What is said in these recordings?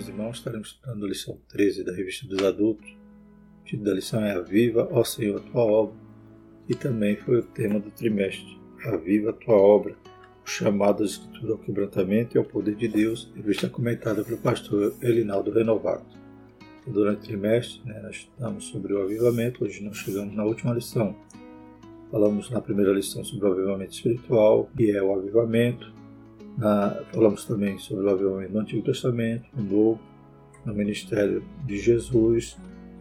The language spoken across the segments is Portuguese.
meus irmãos, estaremos estudando a lição 13 da Revista dos Adultos. O título da lição é Aviva, ó Senhor, tua obra, e também foi o tema do trimestre. Aviva tua obra, o chamado da Escritura ao quebrantamento e ao poder de Deus, revista comentada pelo pastor Elinaldo Renovato. Durante o trimestre, né, nós estudamos sobre o avivamento, hoje nós chegamos na última lição. Falamos na primeira lição sobre o avivamento espiritual, que é o avivamento, na, falamos também sobre o avivamento no Antigo Testamento, no Novo, no ministério de Jesus,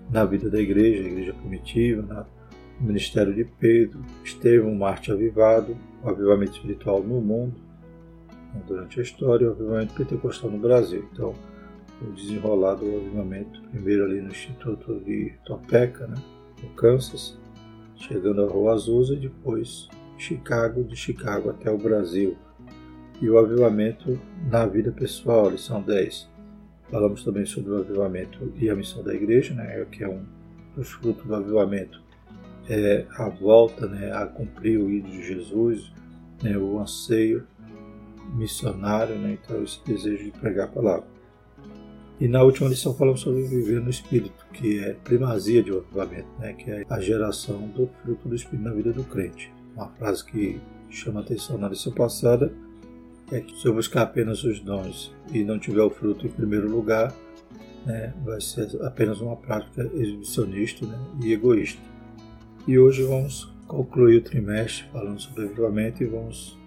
na vida da igreja, a igreja primitiva, na, no ministério de Pedro, Estevão, Marte avivado, o avivamento espiritual no mundo, né, durante a história, o avivamento pentecostal no Brasil. Então, o desenrolar do avivamento, primeiro ali no Instituto de Topeka, né, no Kansas, chegando a Rua Azusa e depois Chicago, de Chicago até o Brasil e o avivamento na vida pessoal, lição 10. Falamos também sobre o avivamento e a missão da igreja, né, que é um dos frutos do avivamento, é a volta né, a cumprir o ídolo de Jesus, né, o anseio missionário, né, então esse desejo de pregar a palavra. E na última lição falamos sobre viver no Espírito, que é primazia de avivamento, né, que é a geração do fruto do Espírito na vida do crente. Uma frase que chama atenção na lição passada é que se eu buscar apenas os dons e não tiver o fruto em primeiro lugar, né, vai ser apenas uma prática exibicionista né, e egoísta. E hoje vamos concluir o trimestre falando sobre avivamento e vamos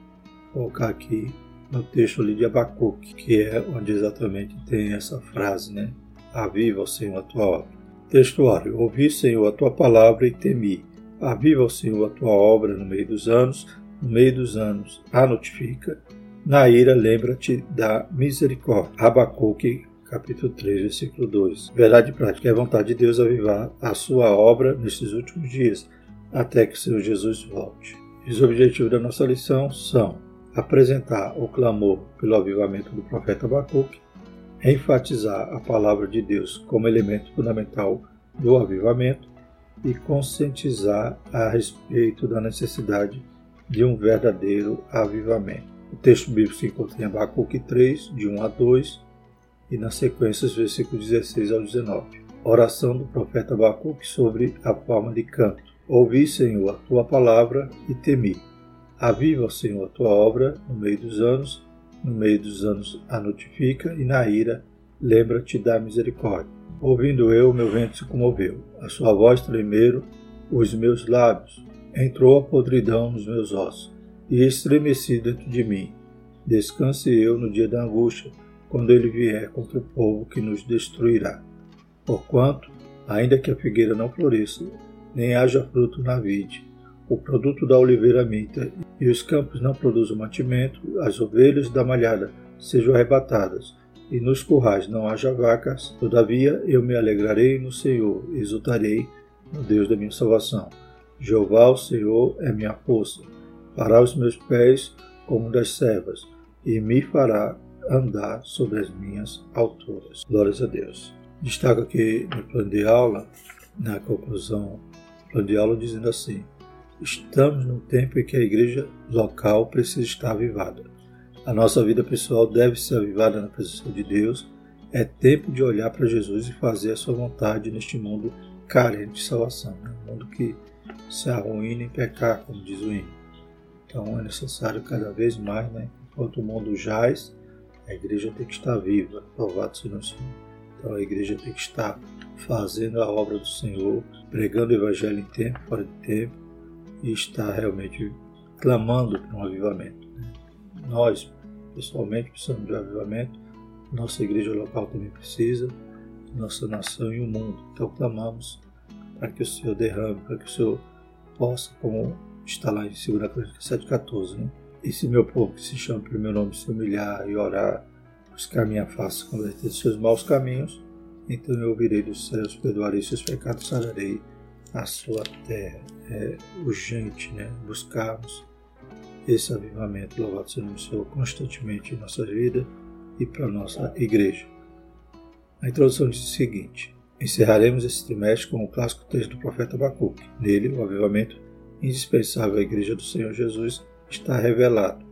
colocar aqui no texto ali de Abacuque, que é onde exatamente tem essa frase, né? Aviva, Senhor, a tua obra. Textuário: Ouvi, Senhor, a tua palavra e temi. Aviva, Senhor, a tua obra no meio dos anos, no meio dos anos a notifica na ira, lembra-te da misericórdia. Abacuque, capítulo 3, versículo 2. Verdade prática é a vontade de Deus avivar a sua obra nesses últimos dias, até que o Senhor Jesus volte. Os objetivos da nossa lição são apresentar o clamor pelo avivamento do profeta Abacuque, enfatizar a palavra de Deus como elemento fundamental do avivamento e conscientizar a respeito da necessidade de um verdadeiro avivamento. O texto bíblico se encontra em Abacuque 3, de 1 a 2, e na sequência os versículos 16 ao 19. Oração do profeta Abacuque sobre a forma de canto. Ouvi, Senhor, a tua palavra e temi. Aviva, Senhor, a tua obra no meio dos anos, no meio dos anos a notifica, e na ira lembra-te da misericórdia. Ouvindo eu, meu vento se comoveu, a sua voz tremeram os meus lábios, entrou a podridão nos meus ossos e estremeci dentro de mim. Descanse eu no dia da angústia, quando ele vier contra o povo que nos destruirá. Porquanto, ainda que a figueira não floresça, nem haja fruto na vide, o produto da oliveira minta, e os campos não produzam mantimento, as ovelhas da malhada sejam arrebatadas, e nos currais não haja vacas, todavia eu me alegrarei no Senhor, exultarei no Deus da minha salvação. Jeová, o Senhor, é minha força fará os meus pés como das servas, e me fará andar sobre as minhas alturas. Glórias a Deus. Destaco aqui no plano de aula, na conclusão do plano de aula, dizendo assim: Estamos num tempo em que a igreja local precisa estar avivada. A nossa vida pessoal deve ser avivada na presença de Deus. É tempo de olhar para Jesus e fazer a sua vontade neste mundo carente de salvação, né? um mundo que se arruína em pecar, como diz o hino. Então é necessário cada vez mais, né? enquanto o mundo jaz, a igreja tem que estar viva, louvado seja o Senhor. Então a igreja tem que estar fazendo a obra do Senhor, pregando o evangelho em tempo, fora de tempo, e estar realmente clamando por um avivamento. Né? Nós, pessoalmente, precisamos de um avivamento, nossa igreja local também precisa, nossa nação e o mundo. Então clamamos para que o Senhor derrame, para que o Senhor possa, como está lá em 2 Crônica 7,14. Né? E se meu povo, que se chama pelo meu nome, se humilhar e orar, buscar minha face, converter seus maus caminhos, então eu ouvirei dos céus, perdoarei seus pecados, sararei a sua terra. É urgente né? buscarmos esse avivamento, louvado seja o Senhor, constantemente em nossa vida e para nossa igreja. A introdução diz o seguinte: Encerraremos esse trimestre com o clássico texto do profeta Abacuque. Nele, o avivamento indispensável à Igreja do Senhor Jesus está revelado.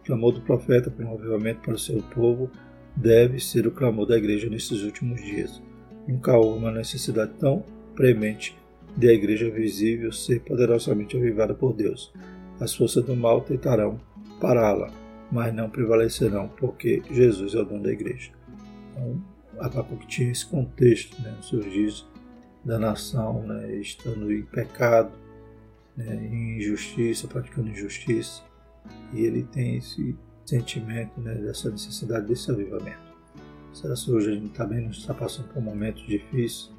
O clamor do profeta por um avivamento para o seu povo deve ser o clamor da igreja nesses últimos dias. Nunca houve uma necessidade tão premente de a igreja visível ser poderosamente avivada por Deus. As forças do mal tentarão pará-la, mas não prevalecerão, porque Jesus é o dono da igreja. Então, Abacuque tinha esse contexto né, nos seus dias da nação, né, estando em pecado, né, em injustiça, praticando injustiça, e ele tem esse sentimento né, dessa necessidade desse avivamento. Será que hoje a gente também não está passando por momentos difíceis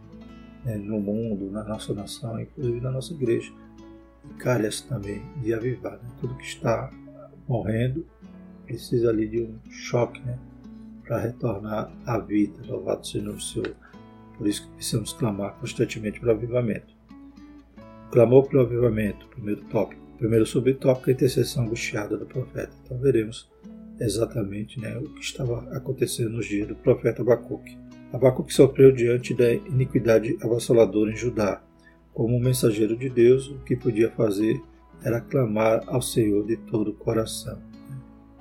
né, no mundo, na nossa nação, inclusive na nossa igreja? E carece também de avivar. Né? Tudo que está morrendo precisa ali de um choque né, para retornar à vida. Louvado seja o Senhor. Por isso que precisamos clamar constantemente para o avivamento. Clamou pelo avivamento, primeiro tópico. Primeiro subtópico, a intercessão angustiada do profeta. Então veremos exatamente né, o que estava acontecendo nos dias do profeta Abacuque. Abacuque sofreu diante da iniquidade avassaladora em Judá. Como um mensageiro de Deus, o que podia fazer era clamar ao Senhor de todo o coração.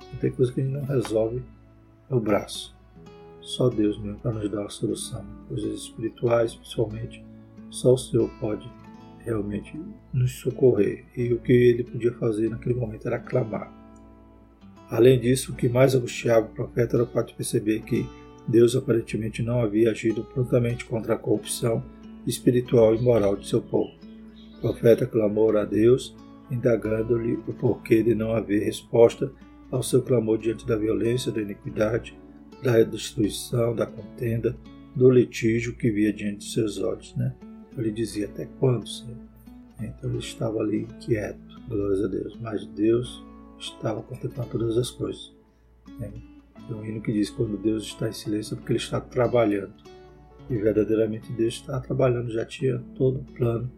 Não tem coisa que a gente não resolve no braço. Só Deus mesmo para nos dar a solução. Coisas espirituais, principalmente, só o Senhor pode realmente nos socorrer. E o que ele podia fazer naquele momento era clamar. Além disso, o que mais angustiava o profeta era o fato de perceber que Deus aparentemente não havia agido prontamente contra a corrupção espiritual e moral de seu povo. O profeta clamou a Deus, indagando-lhe o porquê de não haver resposta ao seu clamor diante da violência, da iniquidade, da destruição, da contenda, do litígio que via diante de seus olhos. Né? Ele dizia: Até quando, Senhor? Então ele estava ali quieto, glórias a Deus. Mas Deus estava contemplando todas as coisas. Tem um hino que diz: quando Deus está em silêncio é porque Ele está trabalhando. E verdadeiramente Deus está trabalhando, já tinha todo o plano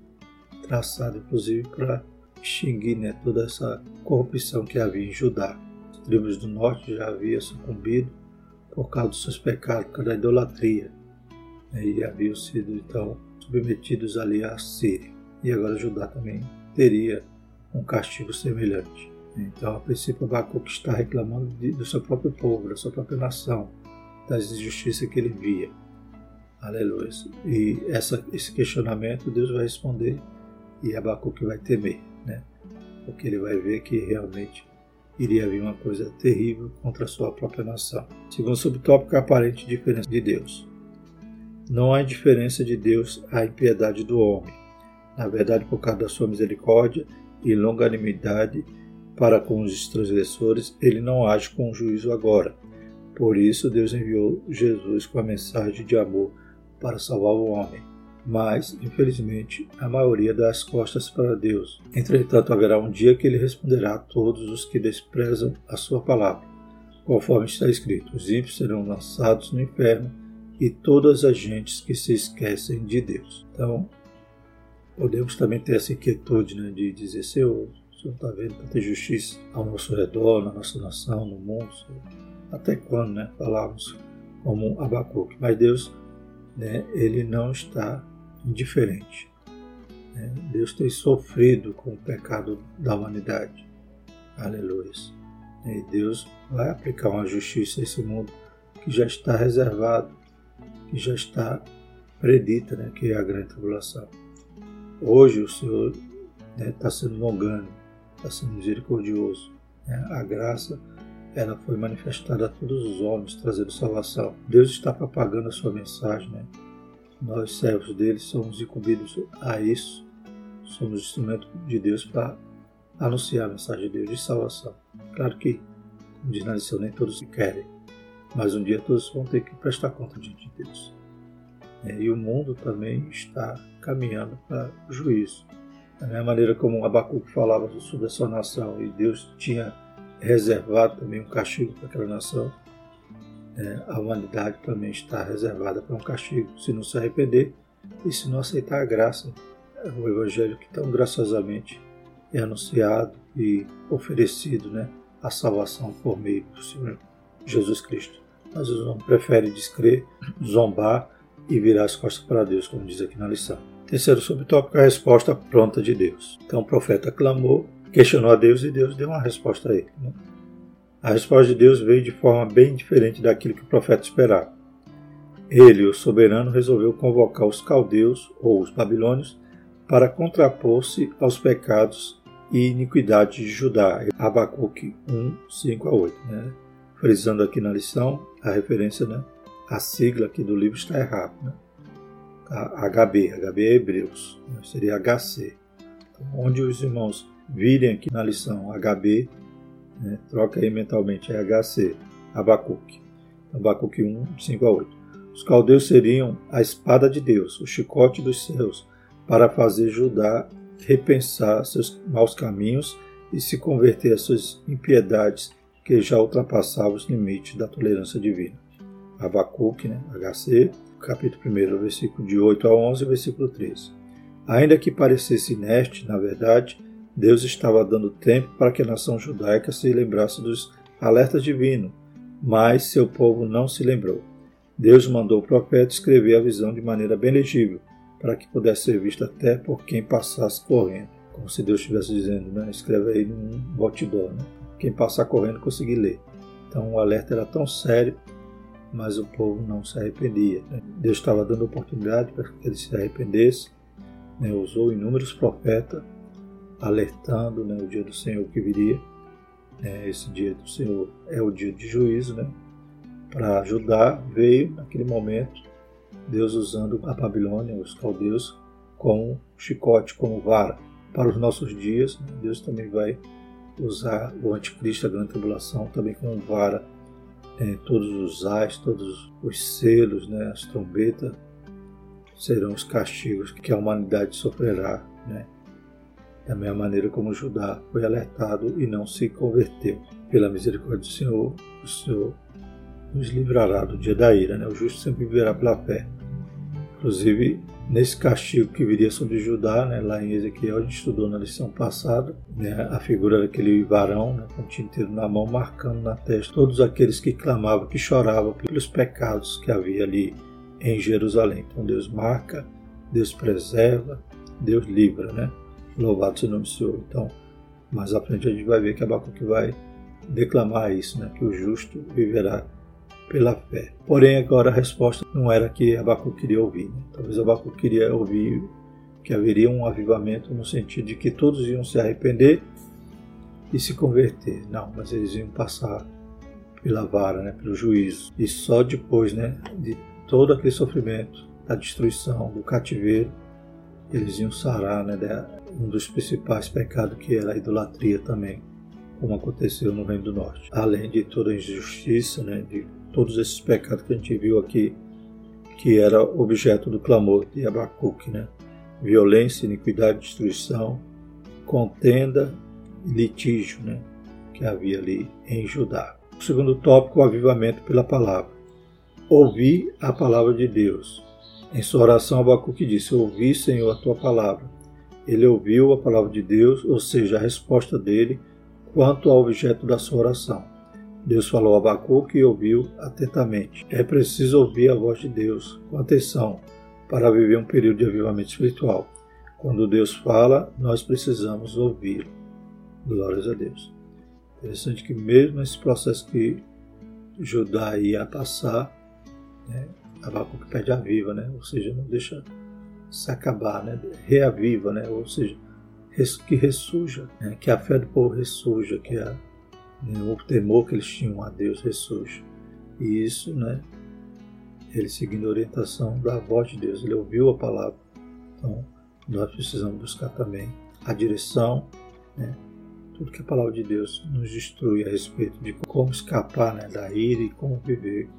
traçado, inclusive para extinguir né, toda essa corrupção que havia em Judá. As tribos do norte já haviam sucumbido por causa dos seus pecados, por causa da idolatria. E haviam sido então submetidos ali à Síria. E agora Judá também teria um castigo semelhante. Então, a princípio, Abacuque está reclamando de, do seu próprio povo, da sua própria nação, das injustiças que ele via. Aleluia. E essa, esse questionamento Deus vai responder e Abacuque vai temer, né? porque ele vai ver que realmente iria vir uma coisa terrível contra a sua própria nação. Segundo subtópico, a aparente diferença de Deus. Não há diferença de Deus à impiedade do homem. Na verdade, por causa da sua misericórdia e longanimidade, para com os transgressores, ele não age com juízo agora. Por isso, Deus enviou Jesus com a mensagem de amor para salvar o homem. Mas, infelizmente, a maioria dá as costas para Deus. Entretanto, haverá um dia que ele responderá a todos os que desprezam a sua palavra. Conforme está escrito: os ímpios serão lançados no inferno e todas as gentes que se esquecem de Deus. Então, podemos também ter essa inquietude né, de dizer: Senhor, o Senhor está vendo tanta justiça ao nosso redor, na nossa nação, no mundo. Senhor. Até quando, né? Falarmos como Abacuque. Mas Deus, né, ele não está indiferente. Né? Deus tem sofrido com o pecado da humanidade. Aleluia. E Deus vai aplicar uma justiça a esse mundo que já está reservado, que já está predita, né, que é a grande tribulação. Hoje o Senhor está né, sendo longano, está sendo misericordioso. Né? A graça ela foi manifestada a todos os homens, trazendo salvação. Deus está propagando a sua mensagem. Né? Nós, servos dele, somos incumbidos a isso. Somos instrumento de Deus para anunciar a mensagem de Deus de salvação. Claro que, como diz na lição, nem todos querem, mas um dia todos vão ter que prestar conta diante de Deus. E o mundo também está caminhando para o juízo. Da mesma maneira como Abacuque falava sobre a sua nação e Deus tinha reservado também um castigo para aquela nação, é, a humanidade também está reservada para um castigo se não se arrepender e se não aceitar a graça, o Evangelho que tão graciosamente é anunciado e oferecido, né, a salvação por meio do Senhor Jesus Cristo. Mas os homens preferem descrer, zombar e virar as costas para Deus, como diz aqui na lição. Terceiro subtópico, a resposta pronta de Deus. Então o profeta clamou, questionou a Deus e Deus deu uma resposta a ele. Né? A resposta de Deus veio de forma bem diferente daquilo que o profeta esperava. Ele, o soberano, resolveu convocar os caldeus ou os babilônios para contrapor-se aos pecados e iniquidades de Judá. Abacuque 1, 5 a 8. Né? Frisando aqui na lição, a referência, né? a sigla aqui do livro está errada. Né? HB, HB é Hebreus, né? seria HC. Então, onde os irmãos virem aqui na lição HB, né? troca aí mentalmente, é HC, Abacuque. Abacuque 1, 5 a 8. Os caldeus seriam a espada de Deus, o chicote dos céus, para fazer Judá repensar seus maus caminhos e se converter às suas impiedades que já ultrapassavam os limites da tolerância divina. Abacuque, né, HC, capítulo 1, versículo de 8 a 11, versículo 13. Ainda que parecesse inerte, na verdade, Deus estava dando tempo para que a nação judaica se lembrasse dos alertas divinos, mas seu povo não se lembrou. Deus mandou o profeta escrever a visão de maneira bem legível, para que pudesse ser vista até por quem passasse correndo. Como se Deus estivesse dizendo, né? escreve aí num botidor, né? Quem passar correndo conseguir ler. Então o alerta era tão sério, mas o povo não se arrependia. Né? Deus estava dando oportunidade para que eles se arrependessem, né? usou inúmeros profetas alertando né, o dia do Senhor que viria. Né? Esse dia do Senhor é o dia de juízo, né? para ajudar, veio naquele momento Deus usando a Babilônia, os caldeus, como chicote, como vara. Para os nossos dias, né, Deus também vai usar o anticristo, a grande tribulação, também como vara. É, todos os ais, todos os selos, né, as trombetas, serão os castigos que a humanidade sofrerá. Né? Da mesma maneira como Judá foi alertado e não se converteu. Pela misericórdia do Senhor, o Senhor nos livrará do dia da ira. Né? O justo sempre viverá pela fé. Inclusive, nesse castigo que viria sobre Judá, né, lá em Ezequiel, a gente estudou na lição passada, né, a figura daquele varão né, com o tinteiro na mão, marcando na testa todos aqueles que clamavam, que choravam pelos pecados que havia ali em Jerusalém. Então Deus marca, Deus preserva, Deus livra, né? Louvado seja o nome do Senhor. Então, mais à frente a gente vai ver que Abacuque vai declamar isso, né? Que o justo viverá pela fé. Porém, agora a resposta não era que Abacuque queria ouvir. Né? Talvez Abacuque queria ouvir que haveria um avivamento no sentido de que todos iam se arrepender e se converter. Não, mas eles iam passar pela vara, né, pelo juízo. E só depois né, de todo aquele sofrimento, da destruição, do cativeiro, eles iam sarar né, um dos principais pecados que era a idolatria também, como aconteceu no Reino do Norte. Além de toda a injustiça, né, de todos esses pecados que a gente viu aqui, que era objeto do clamor de Abacuque, né? Violência, iniquidade, destruição, contenda e litígio, né? Que havia ali em Judá. O segundo tópico, o avivamento pela palavra. Ouvi a palavra de Deus. Em sua oração, Abacuque disse: Ouvi, Senhor, a tua palavra. Ele ouviu a palavra de Deus, ou seja, a resposta dele quanto ao objeto da sua oração. Deus falou a Abacuque e ouviu atentamente. É preciso ouvir a voz de Deus com atenção para viver um período de avivamento espiritual. Quando Deus fala, nós precisamos ouvi-lo. Glórias a Deus. Interessante que mesmo esse processo que Judá ia passar, né, Abacuque pede a viva, né? ou seja, não deixa se acabar, né? reaviva, né? ou seja, que ressurja, né? que a fé do povo ressurja, que a né, o temor que eles tinham a Deus ressurge. E isso, né, ele seguindo a orientação da voz de Deus, ele ouviu a palavra. Então, nós precisamos buscar também a direção, né, tudo que a palavra de Deus nos instrui a respeito de como escapar né, da ira e como viver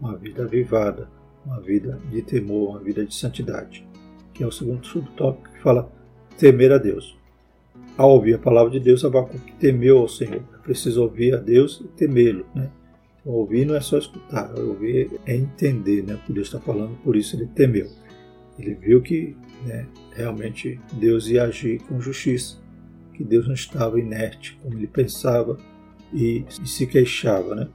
uma vida avivada, uma vida de temor, uma vida de santidade, que é o segundo subtópico que fala temer a Deus. Ao ouvir a palavra de Deus, Abacuque temeu ao Senhor. É preciso ouvir a Deus e temê-lo. Né? Então, ouvir não é só escutar, ouvir é entender né, o que Deus está falando, por isso ele temeu. Ele viu que né, realmente Deus ia agir com justiça, que Deus não estava inerte como ele pensava e, e se queixava. Né?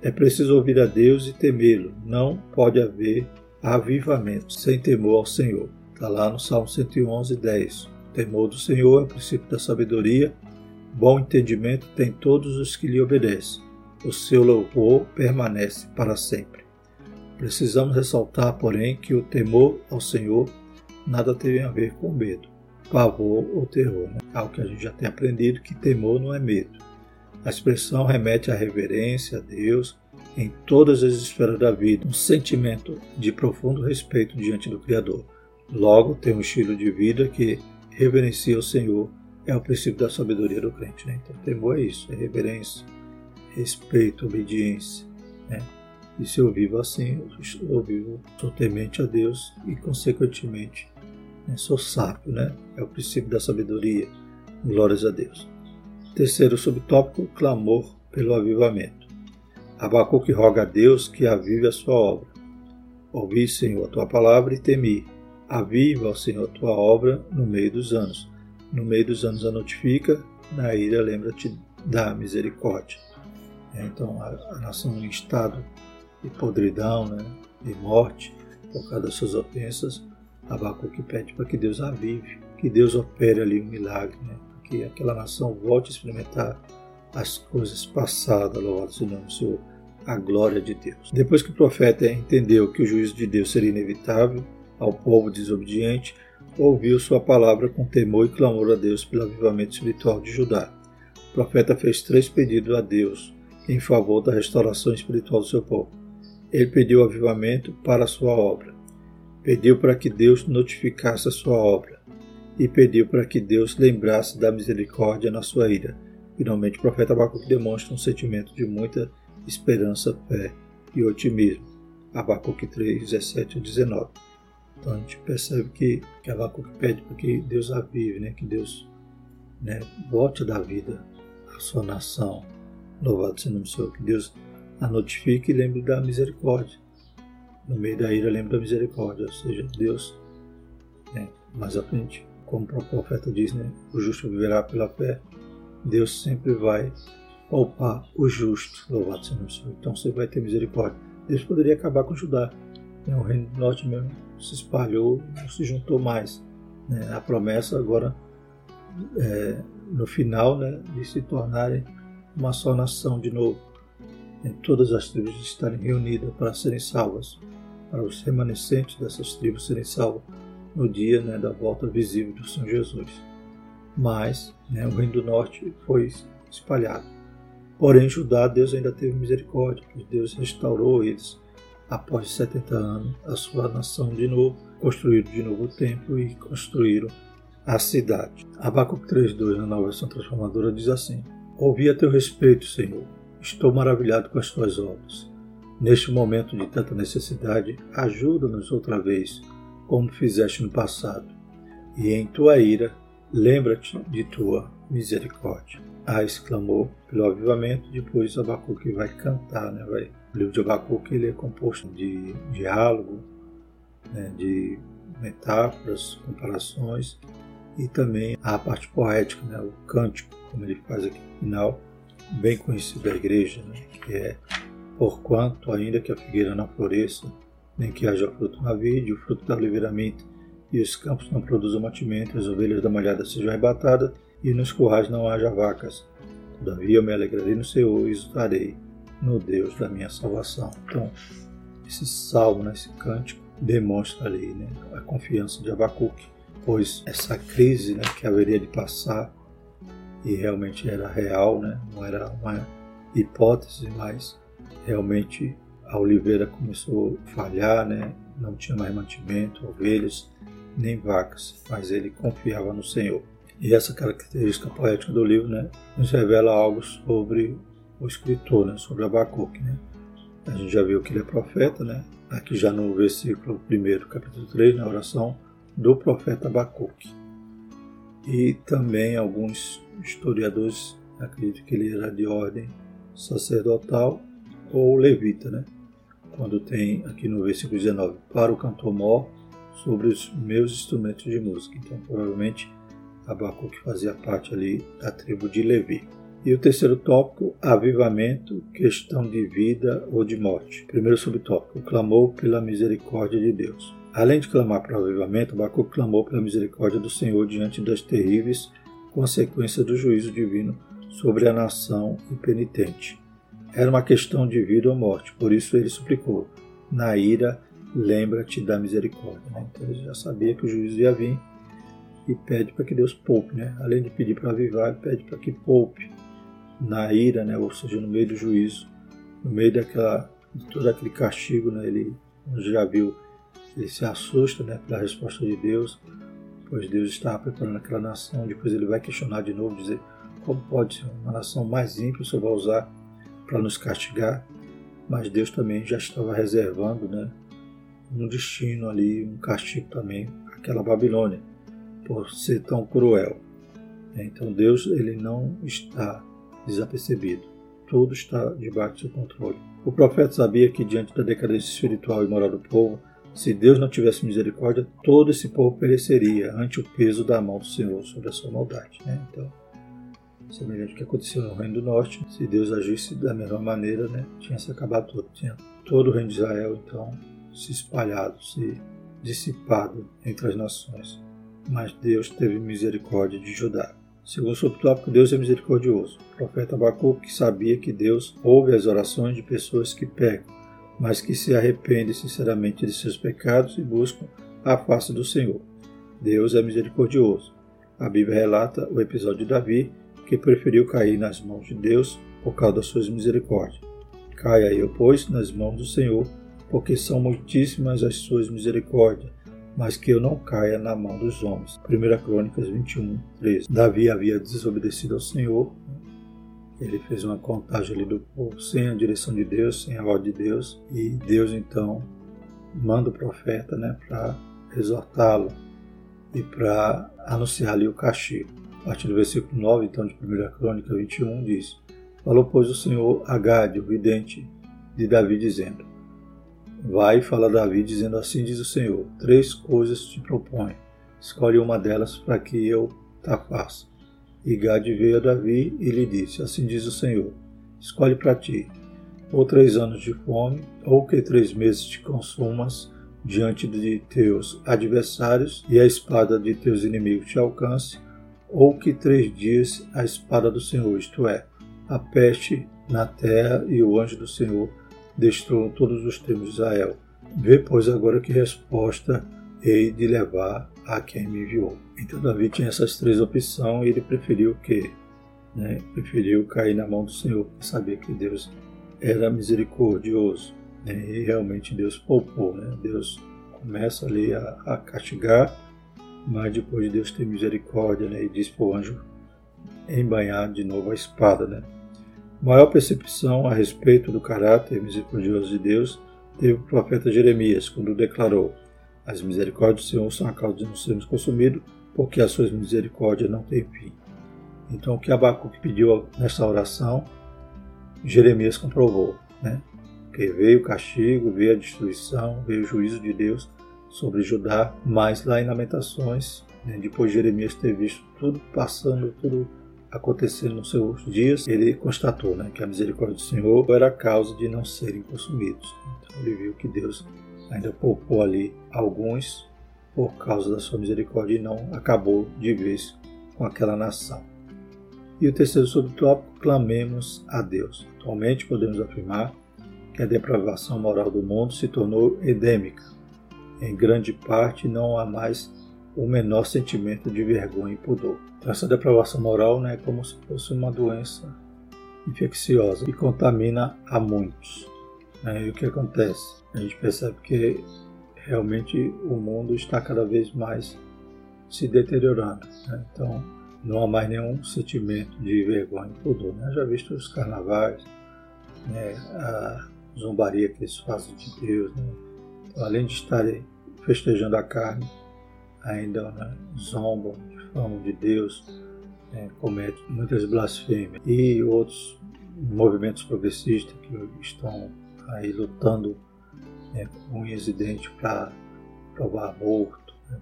É preciso ouvir a Deus e temê-lo. Não pode haver avivamento sem temor ao Senhor. Está lá no Salmo 111, 10 temor do Senhor é o princípio da sabedoria. Bom entendimento tem todos os que lhe obedecem. o seu louvor permanece para sempre. Precisamos ressaltar, porém, que o temor ao Senhor nada tem a ver com medo, pavor ou terror. Né? Algo que a gente já tem aprendido que temor não é medo. A expressão remete à reverência a Deus em todas as esferas da vida, um sentimento de profundo respeito diante do Criador. Logo, tem um estilo de vida que reverencia o Senhor, é o princípio da sabedoria do crente. Né? Então, temor é isso, é reverência, respeito, obediência. Né? E se eu vivo assim, eu vivo, sou temente a Deus e, consequentemente, né, sou sábio. Né? É o princípio da sabedoria. Glórias a Deus. Terceiro subtópico, clamor pelo avivamento. Abacuque roga a Deus que avive a sua obra. Ouvi, Senhor, a tua palavra e temi. Aviva, Senhor, a tua obra no meio dos anos. No meio dos anos a notifica, na ira lembra-te da misericórdia. É, então, a, nação em estado de podridão, né, de morte, por causa das suas ofensas, Abacuque pede para que Deus avive, que Deus opere ali um milagre, né, que aquela nação volte a experimentar as coisas passadas, louvado seja o Senhor, a glória de Deus. Depois que o profeta entendeu que o juízo de Deus seria inevitável ao povo desobediente, ouviu sua palavra com temor e clamor a Deus pelo avivamento espiritual de Judá. O profeta fez três pedidos a Deus em favor da restauração espiritual do seu povo. Ele pediu avivamento para a sua obra, pediu para que Deus notificasse a sua obra e pediu para que Deus lembrasse da misericórdia na sua ira. Finalmente, o profeta Abacuque demonstra um sentimento de muita esperança, fé e otimismo. Abacuque 3, 17 e 19. Então a gente percebe que, que Abacuque pede para que Deus avive, né? que Deus né, volte da vida a sua nação. Louvado seja o nome do Senhor, que Deus a notifique e lembre da misericórdia. No meio da ira, lembre da misericórdia, ou seja, Deus, né, mais à frente, como o profeta diz, né, o justo viverá pela fé. Deus sempre vai poupar o justo, louvado seja o Senhor. Então você vai ter misericórdia. Deus poderia acabar com Judá. Né, o reino do norte mesmo se espalhou, não se juntou mais. Né, a promessa agora, é, no final, né, de se tornarem uma só nação de novo. Em todas as tribos estarem reunidas para serem salvas, para os remanescentes dessas tribos serem salvos no dia né, da volta visível do Senhor Jesus. Mas né, o reino do norte foi espalhado. Porém, Judá, Deus ainda teve misericórdia, pois Deus restaurou eles após 70 anos a sua nação de novo, construíram de novo o templo e construíram a cidade. Abacuque 3.2 na nova versão transformadora diz assim Ouvi a teu respeito, Senhor. Estou maravilhado com as tuas obras. Neste momento de tanta necessidade, ajuda-nos outra vez, como fizeste no passado. E em tua ira, lembra-te de tua misericórdia. Ah, exclamou pelo avivamento, depois Abacuque vai cantar, né? Vai, o livro de Abacuque ele é composto de diálogo, né? de metáforas, comparações e também a parte poética, né? o cântico, como ele faz aqui no final, bem conhecido da igreja, né? que é Porquanto, ainda que a figueira não floresça, nem que haja fruto na vide, o fruto da oliveira e os campos não produzam mantimento, as ovelhas da malhada sejam arrebatadas, e nos currais não haja vacas. Todavia eu me alegrarei no Senhor e exultarei no Deus da minha salvação. Então, esse salmo, né, esse cântico, demonstra ali né, a confiança de Abacuque pois essa crise né, que haveria de passar, e realmente era real, né, não era uma hipótese, mas realmente a oliveira começou a falhar, né, não tinha mais mantimento, ovelhas, nem vacas, mas ele confiava no Senhor. E essa característica poética do livro né, nos revela algo sobre o escritor, né, sobre Abacuque. Né. A gente já viu que ele é profeta, né? aqui já no versículo 1, capítulo 3, na oração, do profeta Abacuque. E também alguns historiadores acreditam que ele era de ordem sacerdotal ou levita, né? Quando tem aqui no versículo 19, para o cantor mor sobre os meus instrumentos de música. Então, provavelmente, Abacuque fazia parte ali da tribo de Levi. E o terceiro tópico, avivamento, questão de vida ou de morte. Primeiro subtópico, clamou pela misericórdia de Deus. Além de clamar para o avivamento, Abacuque clamou pela misericórdia do Senhor diante das terríveis consequências do juízo divino sobre a nação impenitente. Era uma questão de vida ou morte, por isso ele suplicou: Na ira, lembra-te da misericórdia. Né? Então ele já sabia que o juízo ia vir e pede para que Deus poupe. Né? Além de pedir para avivar, ele pede para que poupe na ira, né? ou seja, no meio do juízo, no meio daquela, de todo aquele castigo. Né? Ele já viu, ele se assusta né? pela resposta de Deus, pois Deus estava preparando aquela nação. Depois ele vai questionar de novo, dizer como pode uma nação mais ímpia Senhor vai usar para nos castigar, mas Deus também já estava reservando né, um destino ali, um castigo também, aquela Babilônia, por ser tão cruel. Então Deus ele não está desapercebido, tudo está debaixo do seu controle. O profeta sabia que diante da decadência espiritual e moral do povo, se Deus não tivesse misericórdia, todo esse povo pereceria ante o peso da mão do Senhor sobre a sua maldade. Né? Então, semelhante ao que aconteceu no Reino do Norte. Se Deus agisse da mesma maneira, né, tinha se acabado tudo. Tinha todo o Reino de Israel, então, se espalhado, se dissipado entre as nações. Mas Deus teve misericórdia de Judá. Segundo subtópico, Deus é misericordioso. O profeta Abacuque sabia que Deus ouve as orações de pessoas que pecam, mas que se arrependem sinceramente de seus pecados e buscam a face do Senhor. Deus é misericordioso. A Bíblia relata o episódio de Davi que preferiu cair nas mãos de Deus por causa das suas misericórdias. Caia eu, pois, nas mãos do Senhor, porque são muitíssimas as suas misericórdias, mas que eu não caia na mão dos homens. 1 Crônicas 21, 13. Davi havia desobedecido ao Senhor, ele fez uma contagem ali do povo sem a direção de Deus, sem a ordem de Deus, e Deus então manda o profeta né, para exortá-lo e para anunciar ali o castigo. A partir do versículo 9, então, de 1 Crônica 21, diz: Falou, pois, o Senhor a Gade, o vidente de Davi, dizendo: Vai fala Davi, dizendo: Assim diz o Senhor: Três coisas te proponho, escolhe uma delas para que eu ta faça. E Gade veio a Davi e lhe disse: Assim diz o Senhor: Escolhe para ti, ou três anos de fome, ou que três meses te consumas diante de teus adversários e a espada de teus inimigos te alcance ou que três dias a espada do Senhor, isto é, a peste na terra e o anjo do Senhor destruam todos os tempos de Israel. Vê, pois, agora que resposta hei de levar a quem me enviou. Então Davi tinha essas três opções e ele preferiu que né, preferiu cair na mão do Senhor, porque sabia que Deus era misericordioso. Né, e realmente Deus poupou. Né? Deus começa ali a, a castigar mas depois de Deus ter misericórdia né, e diz para o anjo embanhar de novo a espada. Né. Maior percepção a respeito do caráter misericordioso de Deus teve o profeta Jeremias, quando declarou: As misericórdias do Senhor são a causa de não sermos consumidos, porque as suas misericórdias não têm fim. Então, o que Abacuque pediu nessa oração, Jeremias comprovou, né? Que veio o castigo, veio a destruição, veio o juízo de Deus, sobre Judá, mas lá em Lamentações, né, depois de Jeremias ter visto tudo passando, tudo acontecendo nos seus dias, ele constatou né, que a misericórdia do Senhor era a causa de não serem consumidos. Então ele viu que Deus ainda poupou ali alguns por causa da sua misericórdia e não acabou de vez com aquela nação. E o terceiro subtópico, clamemos a Deus. Atualmente podemos afirmar que a depravação moral do mundo se tornou endêmica, em grande parte não há mais o menor sentimento de vergonha e pudor. Então, essa depravação moral né, é como se fosse uma doença infecciosa que contamina a muitos. Né? E o que acontece? A gente percebe que realmente o mundo está cada vez mais se deteriorando. Né? Então, não há mais nenhum sentimento de vergonha e pudor. Né? Já visto os carnavais, né? a zombaria que eles fazem de Deus, né? além de estarem festejando a carne, ainda né, zombam, difamam de Deus, né, cometem muitas blasfêmias. E outros movimentos progressistas que estão aí lutando né, com unhas e dentes para provar aborto, né,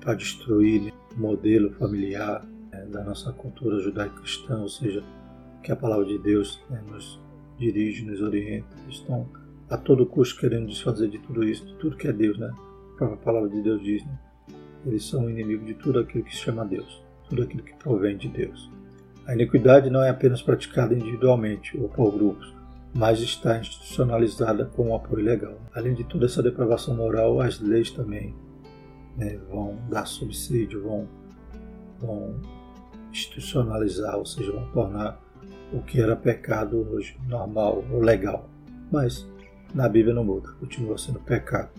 para destruir né, o modelo familiar né, da nossa cultura judaico-cristã, ou seja, que a palavra de Deus né, nos dirige, nos orienta, estão a todo custo querendo desfazer de tudo isso, de tudo que é Deus, né? A própria palavra de Deus diz, né? Eles são inimigos de tudo aquilo que se chama Deus, tudo aquilo que provém de Deus. A iniquidade não é apenas praticada individualmente ou por grupos, mas está institucionalizada como um apoio legal. Além de toda essa depravação moral, as leis também né, vão dar subsídio, vão, vão institucionalizar, ou seja, vão tornar o que era pecado hoje normal ou legal. Mas na Bíblia não muda, continua sendo pecado.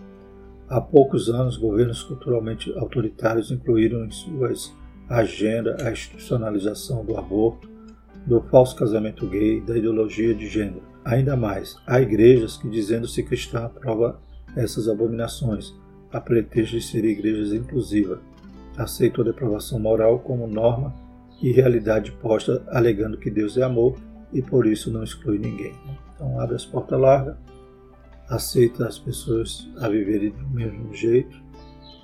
Há poucos anos, governos culturalmente autoritários incluíram em suas agendas a institucionalização do aborto, do falso casamento gay, da ideologia de gênero. Ainda mais, há igrejas que, dizendo-se cristã, aprovam essas abominações, a pretexto de ser igrejas inclusivas. Aceitam a depravação moral como norma e realidade posta, alegando que Deus é amor e por isso não exclui ninguém. Então abre as portas largas, aceita as pessoas a viverem do mesmo jeito,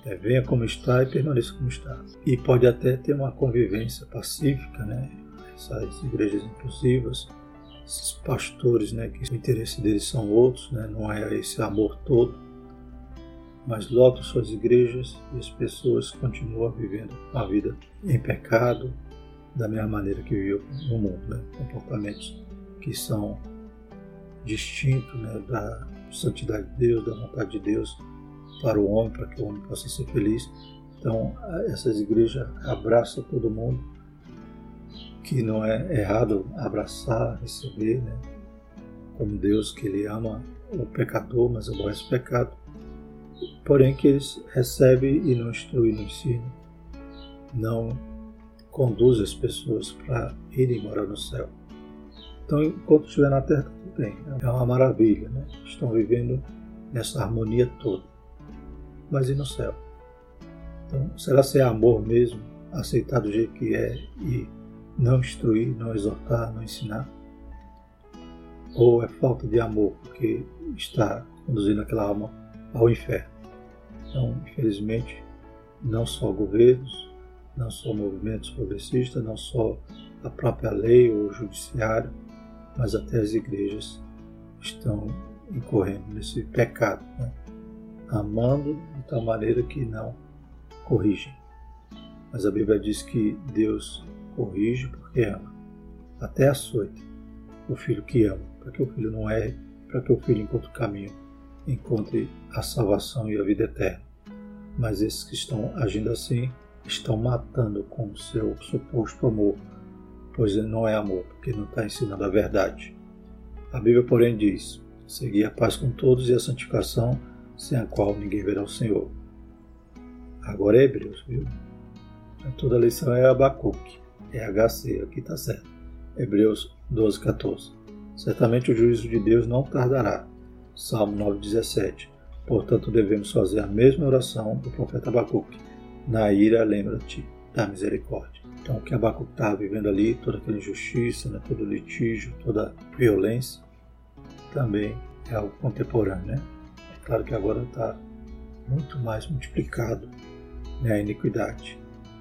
é, venha como está e permaneça como está. E pode até ter uma convivência pacífica, né? essas igrejas inclusivas, esses pastores, né, que o interesse deles são outros, né, não é esse amor todo, mas lotam suas igrejas e as pessoas continuam vivendo a vida em pecado, da mesma maneira que viveu no mundo, né, comportamentos que são distintos né, da santidade de Deus, da vontade de Deus para o homem, para que o homem possa ser feliz. Então, essas igrejas abraçam todo mundo, que não é errado abraçar, receber, né? como Deus que Ele ama o pecador, mas aborrece o pecado. Porém que eles recebem e não instruem, não ensinam, não conduzem as pessoas para irem morar no céu. Então, enquanto estiver na terra, bem. Né? É uma maravilha, né? Estão vivendo nessa harmonia toda. Mas e no céu? Então, será ser amor mesmo, aceitar do jeito que é e não instruir, não exortar, não ensinar? Ou é falta de amor porque está conduzindo aquela alma ao inferno? Então, infelizmente, não só governos, não só movimentos progressistas, não só a própria lei ou o judiciário, mas até as igrejas estão incorrendo nesse pecado, né? amando de tal maneira que não corrigem. Mas a Bíblia diz que Deus corrige porque ama. Até açoite o filho que ama, para que o filho não erre, para que o filho encontre o caminho, encontre a salvação e a vida eterna. Mas esses que estão agindo assim estão matando com o seu suposto amor, pois ele não é amor, porque não está ensinando a verdade. A Bíblia, porém, diz: Segui a paz com todos e a santificação, sem a qual ninguém verá o Senhor. Agora é Hebreus, viu? Toda a lição é Abacuque. É HC, aqui está certo. Hebreus 12, 14. Certamente o juízo de Deus não tardará. Salmo 9, 17. Portanto, devemos fazer a mesma oração do profeta Abacuque. Na ira, lembra-te da misericórdia. Então, o que Abacuque estava vivendo ali, toda aquela injustiça, né, todo litígio, toda violência, também é algo contemporâneo. Né? É claro que agora está muito mais multiplicado né, a iniquidade.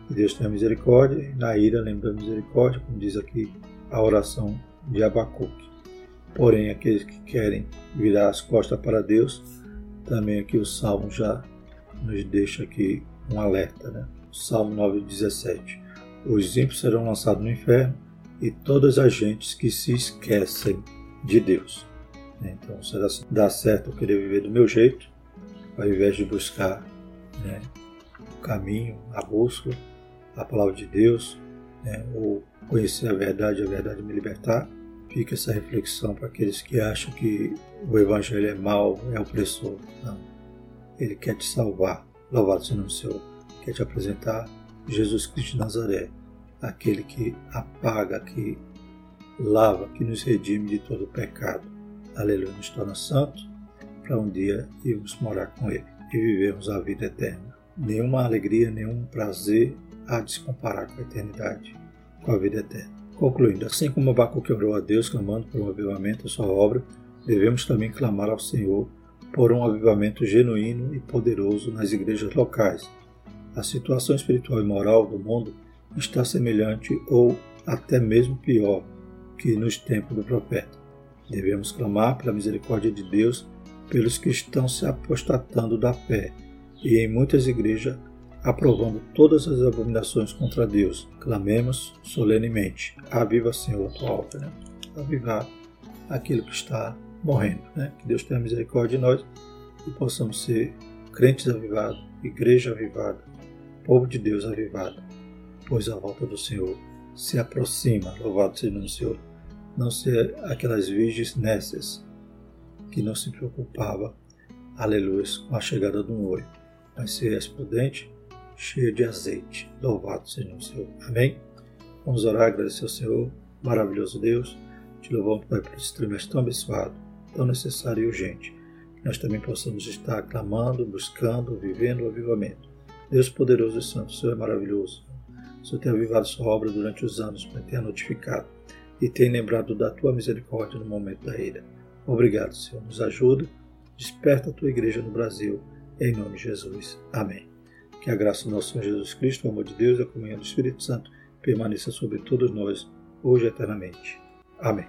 Que Deus tenha misericórdia, e na ira lembra misericórdia, como diz aqui a oração de Abacuque. Porém, aqueles que querem virar as costas para Deus, também aqui o Salmo já nos deixa aqui um alerta. Né? Salmo 9,17 Os ímpios serão lançados no inferno e todas as gentes que se esquecem de Deus. Então, será dá certo eu querer viver do meu jeito, ao invés de buscar né, o caminho, a busca, a palavra de Deus, né, ou conhecer a verdade, a verdade me libertar. Fica essa reflexão para aqueles que acham que o Evangelho é mau, é opressor. Não. Ele quer te salvar. Louvado seja o Senhor. Quer te apresentar Jesus Cristo de Nazaré, aquele que apaga, que lava, que nos redime de todo o pecado. Aleluia, nos torna santos para um dia irmos morar com Ele e vivermos a vida eterna. Nenhuma alegria, nenhum prazer há de se comparar com a eternidade, com a vida eterna. Concluindo, assim como Abacuque orou a Deus clamando por um avivamento à sua obra, devemos também clamar ao Senhor por um avivamento genuíno e poderoso nas igrejas locais. A situação espiritual e moral do mundo está semelhante ou até mesmo pior que nos tempos do profeta. Devemos clamar pela misericórdia de Deus pelos que estão se apostatando da fé e em muitas igrejas aprovando todas as abominações contra Deus. Clamemos solenemente: Aviva, Senhor, a tua obra. Né? Avivar aquilo que está morrendo. Né? Que Deus tenha misericórdia de nós e possamos ser crentes avivados, igreja avivada, povo de Deus avivado, pois a volta do Senhor se aproxima. Louvado seja o Senhor. Não ser aquelas virgens nécias que não se preocupava, aleluia, com a chegada do noivo, mas ser respondente, cheio de azeite. Louvado seja o Senhor. Amém? Vamos orar, agradecer ao Senhor, maravilhoso Deus. Te louvamos, Pai, por esse trimestre tão abençoado, tão necessário e urgente. Que nós também possamos estar clamando, buscando, vivendo o avivamento. Deus poderoso e santo, o Senhor é maravilhoso. O Senhor tem avivado sua obra durante os anos para ter notificado e tem lembrado da tua misericórdia no momento da ira. Obrigado, Senhor. Nos ajuda, desperta a tua igreja no Brasil, em nome de Jesus. Amém. Que a graça do nosso Senhor Jesus Cristo, o amor de Deus e a comunhão do Espírito Santo permaneça sobre todos nós, hoje e eternamente. Amém.